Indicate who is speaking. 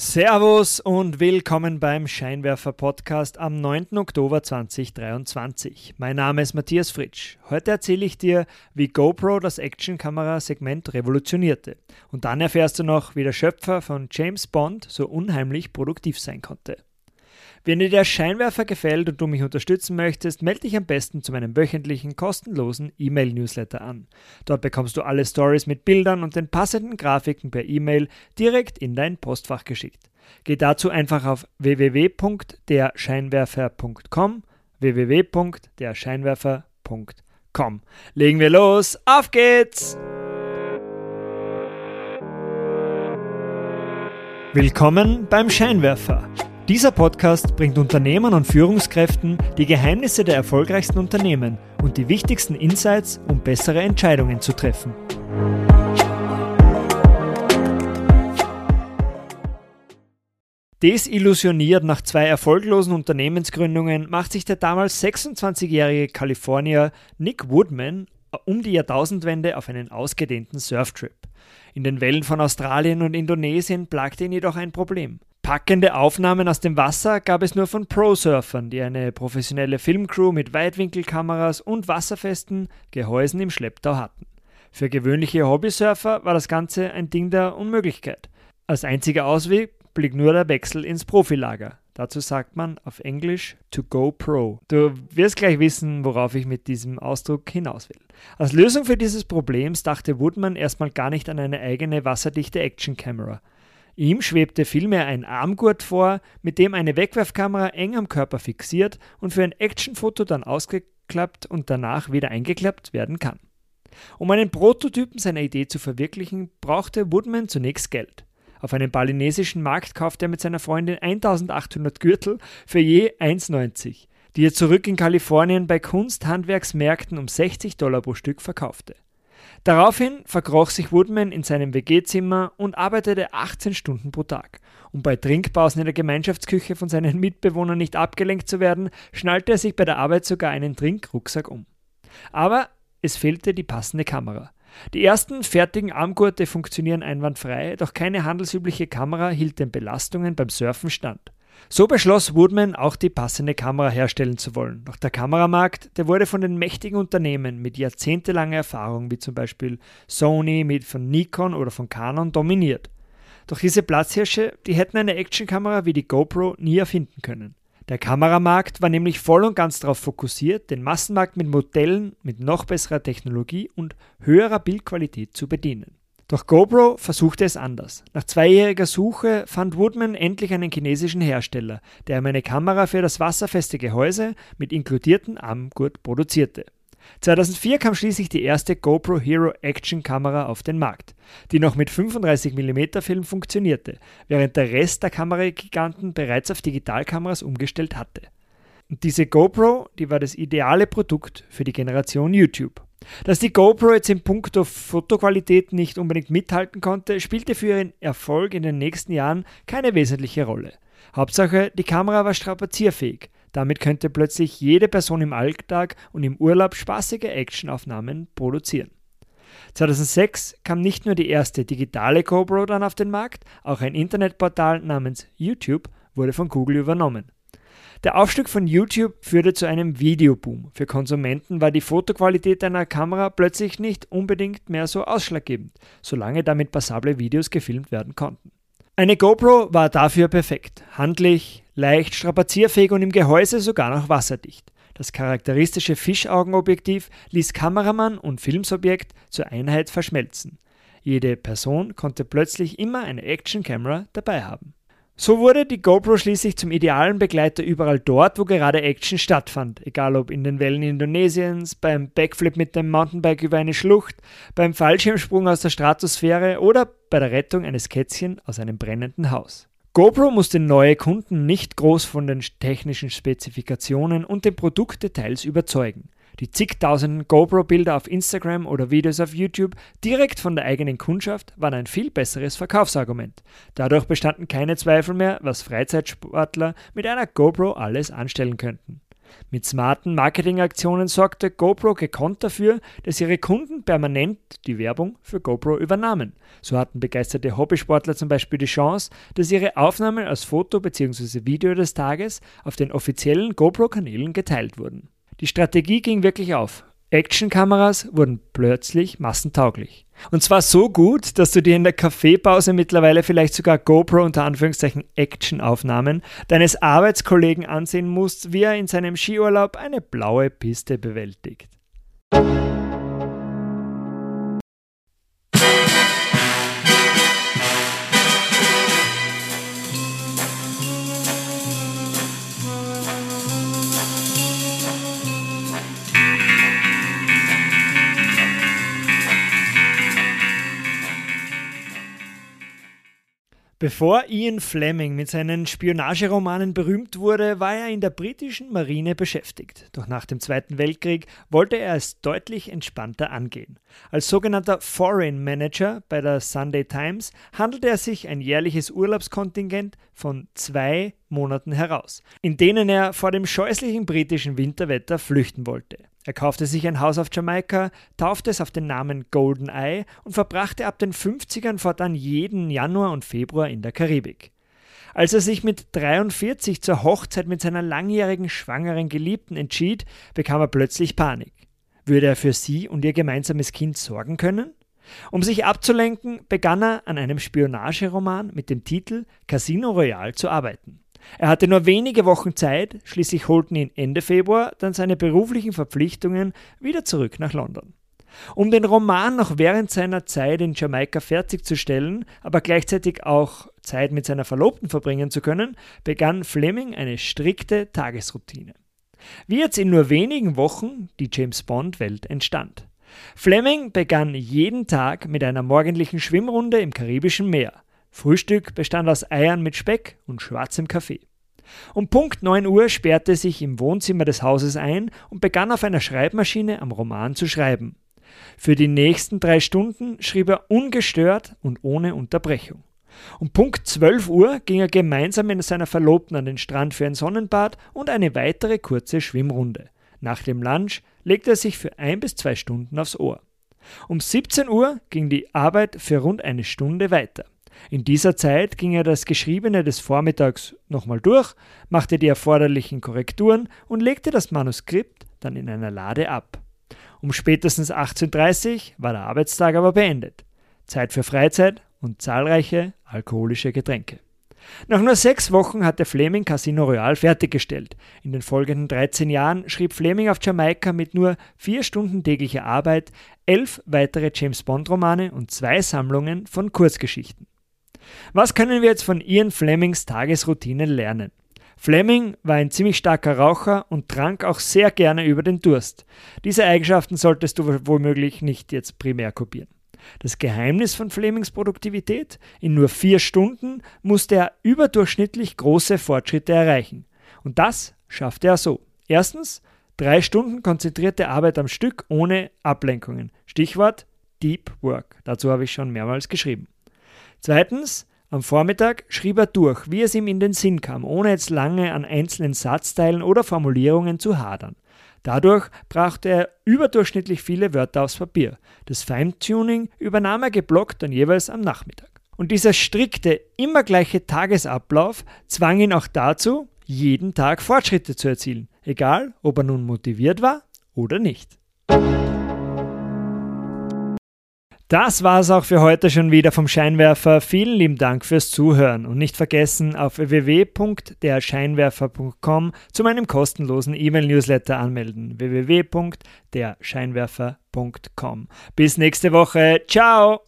Speaker 1: Servus und willkommen beim Scheinwerfer Podcast am 9. Oktober 2023. Mein Name ist Matthias Fritsch. Heute erzähle ich dir, wie GoPro das Actionkamera-Segment revolutionierte. Und dann erfährst du noch, wie der Schöpfer von James Bond so unheimlich produktiv sein konnte. Wenn dir der Scheinwerfer gefällt und du mich unterstützen möchtest, melde dich am besten zu meinem wöchentlichen kostenlosen E-Mail-Newsletter an. Dort bekommst du alle Stories mit Bildern und den passenden Grafiken per E-Mail direkt in dein Postfach geschickt. Geh dazu einfach auf www.derscheinwerfer.com www.derscheinwerfer.com. Legen wir los, auf geht's! Willkommen beim Scheinwerfer dieser Podcast bringt Unternehmern und Führungskräften die Geheimnisse der erfolgreichsten Unternehmen und die wichtigsten Insights, um bessere Entscheidungen zu treffen. Desillusioniert nach zwei erfolglosen Unternehmensgründungen macht sich der damals 26-jährige Kalifornier Nick Woodman um die Jahrtausendwende auf einen ausgedehnten Surftrip. In den Wellen von Australien und Indonesien plagte ihn jedoch ein Problem. Packende Aufnahmen aus dem Wasser gab es nur von Pro-Surfern, die eine professionelle Filmcrew mit Weitwinkelkameras und wasserfesten Gehäusen im Schlepptau hatten. Für gewöhnliche Hobbysurfer war das Ganze ein Ding der Unmöglichkeit. Als einziger Ausweg blieb nur der Wechsel ins Profilager. Dazu sagt man auf Englisch to go pro. Du wirst gleich wissen, worauf ich mit diesem Ausdruck hinaus will. Als Lösung für dieses Problems dachte Woodman erstmal gar nicht an eine eigene wasserdichte Action Camera. Ihm schwebte vielmehr ein Armgurt vor, mit dem eine Wegwerfkamera eng am Körper fixiert und für ein Actionfoto dann ausgeklappt und danach wieder eingeklappt werden kann. Um einen Prototypen seiner Idee zu verwirklichen, brauchte Woodman zunächst Geld. Auf einem balinesischen Markt kaufte er mit seiner Freundin 1800 Gürtel für je 1,90, die er zurück in Kalifornien bei Kunsthandwerksmärkten um 60 Dollar pro Stück verkaufte. Daraufhin verkroch sich Woodman in seinem WG-Zimmer und arbeitete 18 Stunden pro Tag. Um bei Trinkpausen in der Gemeinschaftsküche von seinen Mitbewohnern nicht abgelenkt zu werden, schnallte er sich bei der Arbeit sogar einen Trinkrucksack um. Aber es fehlte die passende Kamera. Die ersten fertigen Armgurte funktionieren einwandfrei, doch keine handelsübliche Kamera hielt den Belastungen beim Surfen stand. So beschloss Woodman auch die passende Kamera herstellen zu wollen. Doch der Kameramarkt, der wurde von den mächtigen Unternehmen mit jahrzehntelanger Erfahrung, wie zum Beispiel Sony mit von Nikon oder von Canon, dominiert. Doch diese Platzhirsche, die hätten eine Actionkamera wie die GoPro nie erfinden können. Der Kameramarkt war nämlich voll und ganz darauf fokussiert, den Massenmarkt mit Modellen mit noch besserer Technologie und höherer Bildqualität zu bedienen. Doch GoPro versuchte es anders. Nach zweijähriger Suche fand Woodman endlich einen chinesischen Hersteller, der ihm eine Kamera für das wasserfeste Gehäuse mit inkludierten Armgurt produzierte. 2004 kam schließlich die erste GoPro Hero Action Kamera auf den Markt, die noch mit 35mm Film funktionierte, während der Rest der Kameragiganten bereits auf Digitalkameras umgestellt hatte. Und diese GoPro, die war das ideale Produkt für die Generation YouTube. Dass die GoPro jetzt in puncto Fotoqualität nicht unbedingt mithalten konnte, spielte für ihren Erfolg in den nächsten Jahren keine wesentliche Rolle. Hauptsache, die Kamera war strapazierfähig. Damit könnte plötzlich jede Person im Alltag und im Urlaub spaßige Actionaufnahmen produzieren. 2006 kam nicht nur die erste digitale GoPro dann auf den Markt, auch ein Internetportal namens YouTube wurde von Google übernommen. Der Aufstieg von YouTube führte zu einem Videoboom. Für Konsumenten war die Fotoqualität einer Kamera plötzlich nicht unbedingt mehr so ausschlaggebend, solange damit passable Videos gefilmt werden konnten. Eine GoPro war dafür perfekt. Handlich, leicht, strapazierfähig und im Gehäuse sogar noch wasserdicht. Das charakteristische Fischaugenobjektiv ließ Kameramann und Filmsobjekt zur Einheit verschmelzen. Jede Person konnte plötzlich immer eine Action-Camera dabei haben. So wurde die GoPro schließlich zum idealen Begleiter überall dort, wo gerade Action stattfand, egal ob in den Wellen Indonesiens, beim Backflip mit dem Mountainbike über eine Schlucht, beim Fallschirmsprung aus der Stratosphäre oder bei der Rettung eines Kätzchen aus einem brennenden Haus. GoPro musste neue Kunden nicht groß von den technischen Spezifikationen und den Produktdetails überzeugen die zigtausenden GoPro-Bilder auf Instagram oder Videos auf YouTube direkt von der eigenen Kundschaft waren ein viel besseres Verkaufsargument. Dadurch bestanden keine Zweifel mehr, was Freizeitsportler mit einer GoPro alles anstellen könnten. Mit smarten Marketingaktionen sorgte GoPro gekonnt dafür, dass ihre Kunden permanent die Werbung für GoPro übernahmen. So hatten begeisterte Hobbysportler zum Beispiel die Chance, dass ihre Aufnahmen als Foto bzw. Video des Tages auf den offiziellen GoPro-Kanälen geteilt wurden. Die Strategie ging wirklich auf. Actionkameras wurden plötzlich massentauglich. Und zwar so gut, dass du dir in der Kaffeepause mittlerweile vielleicht sogar GoPro unter Anführungszeichen Actionaufnahmen deines Arbeitskollegen ansehen musst, wie er in seinem Skiurlaub eine blaue Piste bewältigt. Bevor Ian Fleming mit seinen Spionageromanen berühmt wurde, war er in der britischen Marine beschäftigt. Doch nach dem Zweiten Weltkrieg wollte er es deutlich entspannter angehen. Als sogenannter Foreign Manager bei der Sunday Times handelte er sich ein jährliches Urlaubskontingent von zwei Monaten heraus, in denen er vor dem scheußlichen britischen Winterwetter flüchten wollte. Er kaufte sich ein Haus auf Jamaika, taufte es auf den Namen Golden Eye und verbrachte ab den 50ern fortan jeden Januar und Februar in der Karibik. Als er sich mit 43 zur Hochzeit mit seiner langjährigen schwangeren Geliebten entschied, bekam er plötzlich Panik. Würde er für sie und ihr gemeinsames Kind sorgen können? Um sich abzulenken, begann er an einem Spionageroman mit dem Titel Casino Royale zu arbeiten. Er hatte nur wenige Wochen Zeit, schließlich holten ihn Ende Februar dann seine beruflichen Verpflichtungen wieder zurück nach London. Um den Roman noch während seiner Zeit in Jamaika fertigzustellen, aber gleichzeitig auch Zeit mit seiner Verlobten verbringen zu können, begann Fleming eine strikte Tagesroutine. Wie jetzt in nur wenigen Wochen die James Bond-Welt entstand. Fleming begann jeden Tag mit einer morgendlichen Schwimmrunde im Karibischen Meer. Frühstück bestand aus Eiern mit Speck und schwarzem Kaffee. Um Punkt 9 Uhr sperrte er sich im Wohnzimmer des Hauses ein und begann auf einer Schreibmaschine am Roman zu schreiben. Für die nächsten drei Stunden schrieb er ungestört und ohne Unterbrechung. Um Punkt 12 Uhr ging er gemeinsam mit seiner Verlobten an den Strand für ein Sonnenbad und eine weitere kurze Schwimmrunde. Nach dem Lunch legte er sich für ein bis zwei Stunden aufs Ohr. Um 17 Uhr ging die Arbeit für rund eine Stunde weiter. In dieser Zeit ging er das Geschriebene des Vormittags nochmal durch, machte die erforderlichen Korrekturen und legte das Manuskript dann in einer Lade ab. Um spätestens 18.30 Uhr war der Arbeitstag aber beendet. Zeit für Freizeit und zahlreiche alkoholische Getränke. Nach nur sechs Wochen hatte Fleming Casino Royale fertiggestellt. In den folgenden 13 Jahren schrieb Fleming auf Jamaika mit nur vier Stunden täglicher Arbeit elf weitere James Bond-Romane und zwei Sammlungen von Kurzgeschichten. Was können wir jetzt von Ian Flemings Tagesroutine lernen? Fleming war ein ziemlich starker Raucher und trank auch sehr gerne über den Durst. Diese Eigenschaften solltest du womöglich nicht jetzt primär kopieren. Das Geheimnis von Flemings Produktivität? In nur vier Stunden musste er überdurchschnittlich große Fortschritte erreichen. Und das schaffte er so. Erstens, drei Stunden konzentrierte Arbeit am Stück ohne Ablenkungen. Stichwort Deep Work. Dazu habe ich schon mehrmals geschrieben. Zweitens, am Vormittag schrieb er durch, wie es ihm in den Sinn kam, ohne jetzt lange an einzelnen Satzteilen oder Formulierungen zu hadern. Dadurch brachte er überdurchschnittlich viele Wörter aufs Papier. Das Feintuning übernahm er geblockt dann jeweils am Nachmittag. Und dieser strikte, immer gleiche Tagesablauf zwang ihn auch dazu, jeden Tag Fortschritte zu erzielen, egal ob er nun motiviert war oder nicht. Das war es auch für heute schon wieder vom Scheinwerfer. Vielen lieben Dank fürs Zuhören und nicht vergessen, auf www.derscheinwerfer.com zu meinem kostenlosen E-Mail-Newsletter anmelden. www.derscheinwerfer.com. Bis nächste Woche. Ciao!